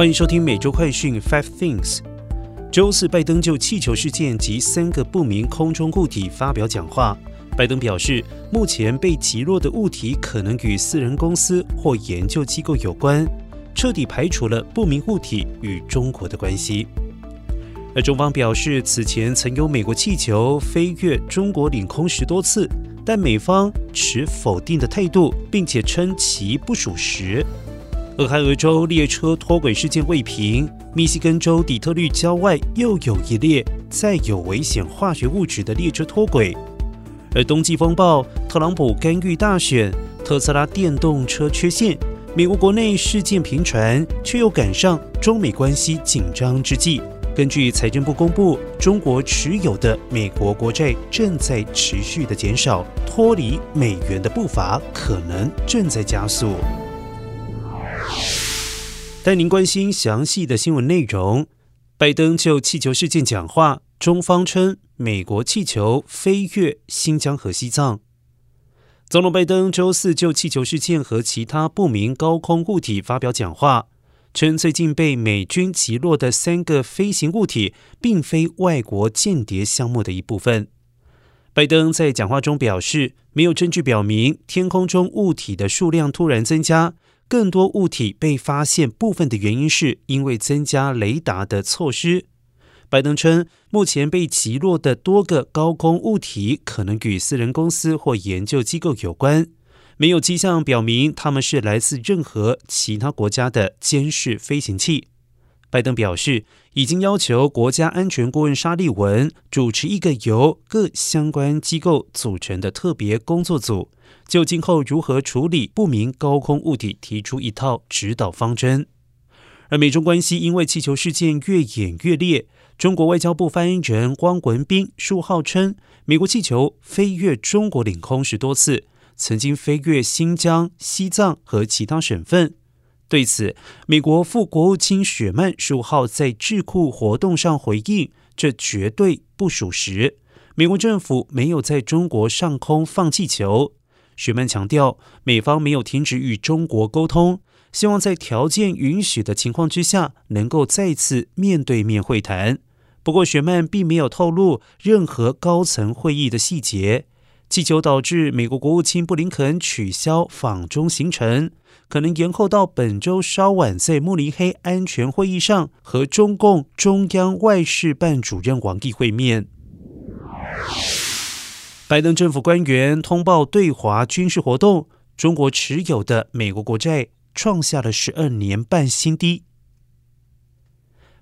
欢迎收听每周快讯 Five Things。周四，拜登就气球事件及三个不明空中物体发表讲话。拜登表示，目前被击落的物体可能与私人公司或研究机构有关，彻底排除了不明物体与中国的关系。而中方表示，此前曾有美国气球飞越中国领空十多次，但美方持否定的态度，并且称其不属实。俄亥俄州列车脱轨事件未平，密西根州底特律郊外又有一列载有危险化学物质的列车脱轨。而冬季风暴，特朗普干预大选，特斯拉电动车缺陷，美国国内事件频传，却又赶上中美关系紧张之际。根据财政部公布，中国持有的美国国债正在持续的减少，脱离美元的步伐可能正在加速。带您关心详细的新闻内容。拜登就气球事件讲话，中方称美国气球飞越新疆和西藏。总统拜登周四就气球事件和其他不明高空物体发表讲话。称最近被美军击落的三个飞行物体，并非外国间谍项目的一部分。拜登在讲话中表示，没有证据表明天空中物体的数量突然增加，更多物体被发现部分的原因是因为增加雷达的措施。拜登称，目前被击落的多个高空物体可能与私人公司或研究机构有关。没有迹象表明他们是来自任何其他国家的监视飞行器。拜登表示，已经要求国家安全顾问沙利文主持一个由各相关机构组成的特别工作组，就今后如何处理不明高空物体提出一套指导方针。而美中关系因为气球事件越演越烈，中国外交部发言人汪文斌数号称，美国气球飞越中国领空十多次。曾经飞越新疆、西藏和其他省份。对此，美国副国务卿雪曼十五号在智库活动上回应：“这绝对不属实，美国政府没有在中国上空放气球。”雪曼强调，美方没有停止与中国沟通，希望在条件允许的情况之下，能够再次面对面会谈。不过，雪曼并没有透露任何高层会议的细节。气球导致美国国务卿布林肯取消访中行程，可能延后到本周稍晚在慕尼黑安全会议上和中共中央外事办主任王毅会面。拜登政府官员通报对华军事活动，中国持有的美国国债创下了十二年半新低。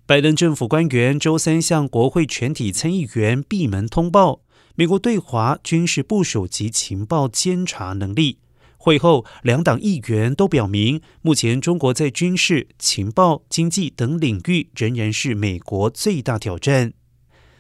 拜登政府官员周三向国会全体参议员闭门通报。美国对华军事部署及情报监察能力。会后，两党议员都表明，目前中国在军事、情报、经济等领域仍然是美国最大挑战。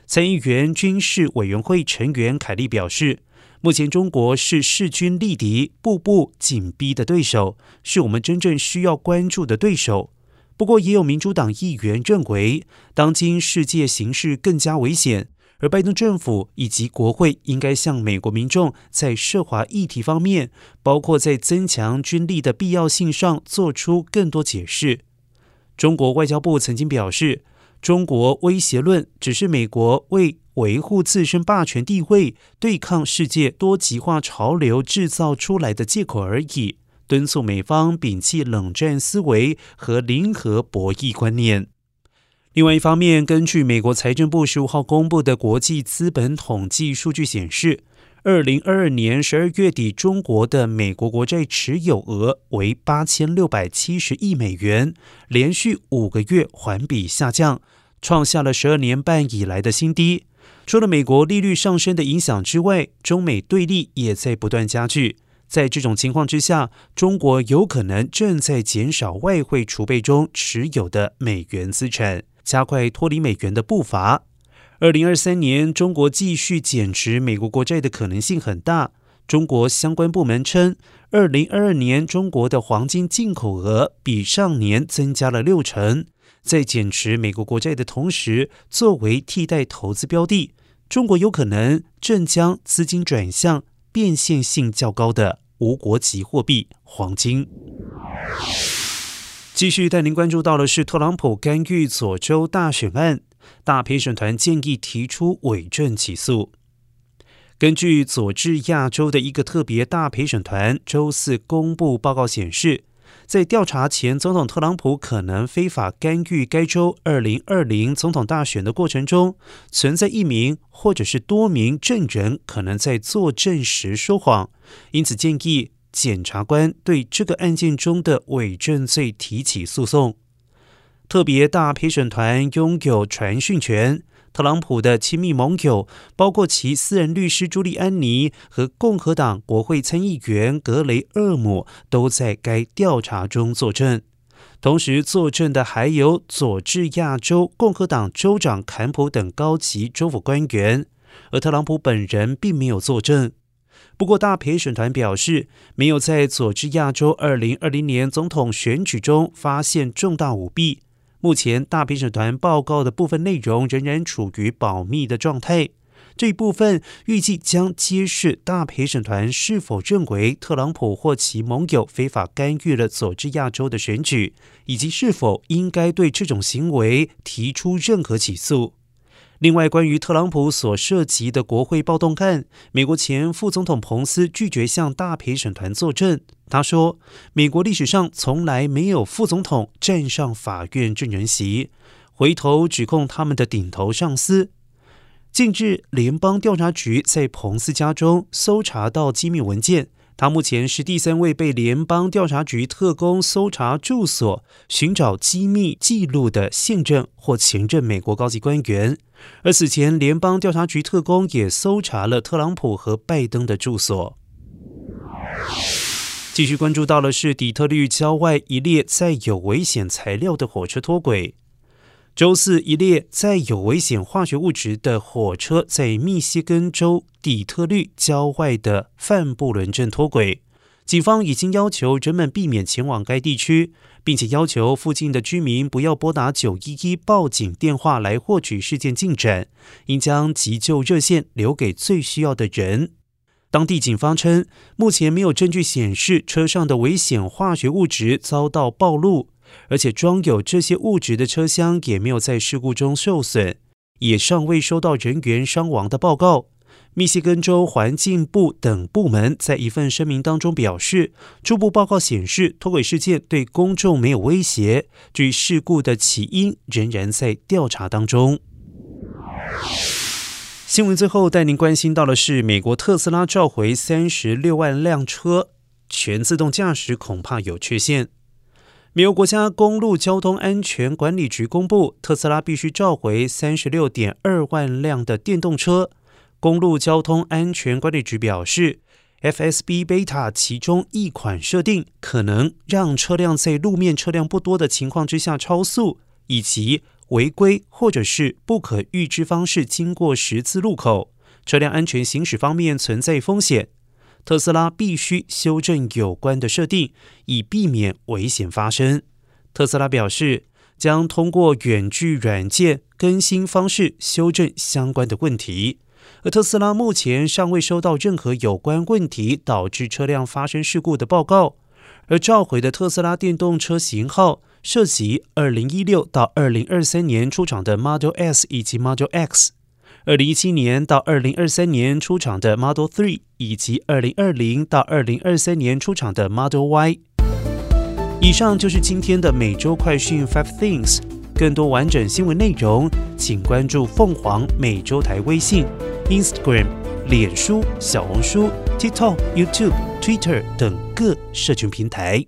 参议员军事委员会成员凯利表示，目前中国是势均力敌、步步紧逼的对手，是我们真正需要关注的对手。不过，也有民主党议员认为，当今世界形势更加危险。而拜登政府以及国会应该向美国民众在涉华议题方面，包括在增强军力的必要性上，做出更多解释。中国外交部曾经表示，中国威胁论只是美国为维护自身霸权地位、对抗世界多极化潮流制造出来的借口而已，敦促美方摒弃冷战思维和零和博弈观念。另外一方面，根据美国财政部十五号公布的国际资本统计数据显示，二零二二年十二月底，中国的美国国债持有额为八千六百七十亿美元，连续五个月环比下降，创下了十二年半以来的新低。除了美国利率上升的影响之外，中美对立也在不断加剧。在这种情况之下，中国有可能正在减少外汇储备中持有的美元资产。加快脱离美元的步伐。二零二三年，中国继续减持美国国债的可能性很大。中国相关部门称，二零二二年中国的黄金进口额比上年增加了六成。在减持美国国债的同时，作为替代投资标的，中国有可能正将资金转向变现性较高的无国籍货币黄金。继续带您关注到的是特朗普干预佐州大选案，大陪审团建议提出伪证起诉。根据佐治亚州的一个特别大陪审团周四公布报告显示，在调查前总统特朗普可能非法干预该州二零二零总统大选的过程中，存在一名或者是多名证人可能在作证时说谎，因此建议检察官对这个案件中的伪证罪提起诉讼。特别大陪审团拥有传讯权。特朗普的亲密盟友，包括其私人律师朱利安尼和共和党国会参议员格雷厄姆，都在该调查中作证。同时作证的还有佐治亚州共和党州长坎普等高级州府官员，而特朗普本人并没有作证。不过，大陪审团表示，没有在佐治亚州二零二零年总统选举中发现重大舞弊。目前大陪审团报告的部分内容仍然处于保密的状态。这一部分预计将揭示大陪审团是否认为特朗普或其盟友非法干预了佐治亚州的选举，以及是否应该对这种行为提出任何起诉。另外，关于特朗普所涉及的国会暴动案，美国前副总统彭斯拒绝向大陪审团作证。他说：“美国历史上从来没有副总统站上法院证人席，回头指控他们的顶头上司。”近日，联邦调查局在彭斯家中搜查到机密文件。他目前是第三位被联邦调查局特工搜查住所、寻找机密记录的现任或前任美国高级官员。而此前，联邦调查局特工也搜查了特朗普和拜登的住所。继续关注到的是底特律郊外一列载有危险材料的火车脱轨。周四，一列载有危险化学物质的火车在密西根州底特律郊外的范布伦镇脱轨。警方已经要求人们避免前往该地区，并且要求附近的居民不要拨打九一一报警电话来获取事件进展，应将急救热线留给最需要的人。当地警方称，目前没有证据显示车上的危险化学物质遭到暴露。而且装有这些物质的车厢也没有在事故中受损，也尚未收到人员伤亡的报告。密歇根州环境部等部门在一份声明当中表示，初步报告显示脱轨事件对公众没有威胁，至于事故的起因仍然在调查当中。新闻最后带您关心到的是，美国特斯拉召回三十六万辆车，全自动驾驶恐怕有缺陷。美国国家公路交通安全管理局公布，特斯拉必须召回三十六点二万辆的电动车。公路交通安全管理局表示，FSB Beta 其中一款设定可能让车辆在路面车辆不多的情况之下超速，以及违规或者是不可预知方式经过十字路口，车辆安全行驶方面存在风险。特斯拉必须修正有关的设定，以避免危险发生。特斯拉表示，将通过远距软件更新方式修正相关的问题。而特斯拉目前尚未收到任何有关问题导致车辆发生事故的报告。而召回的特斯拉电动车型号涉及二零一六到二零二三年出厂的 Model S 以及 Model X。二零一七年到二零二三年出厂的 Model Three，以及二零二零到二零二三年出厂的 Model Y。以上就是今天的每周快讯 Five Things。更多完整新闻内容，请关注凤凰美洲台微信、Instagram、脸书、小红书、TikTok、YouTube、Twitter 等各社群平台。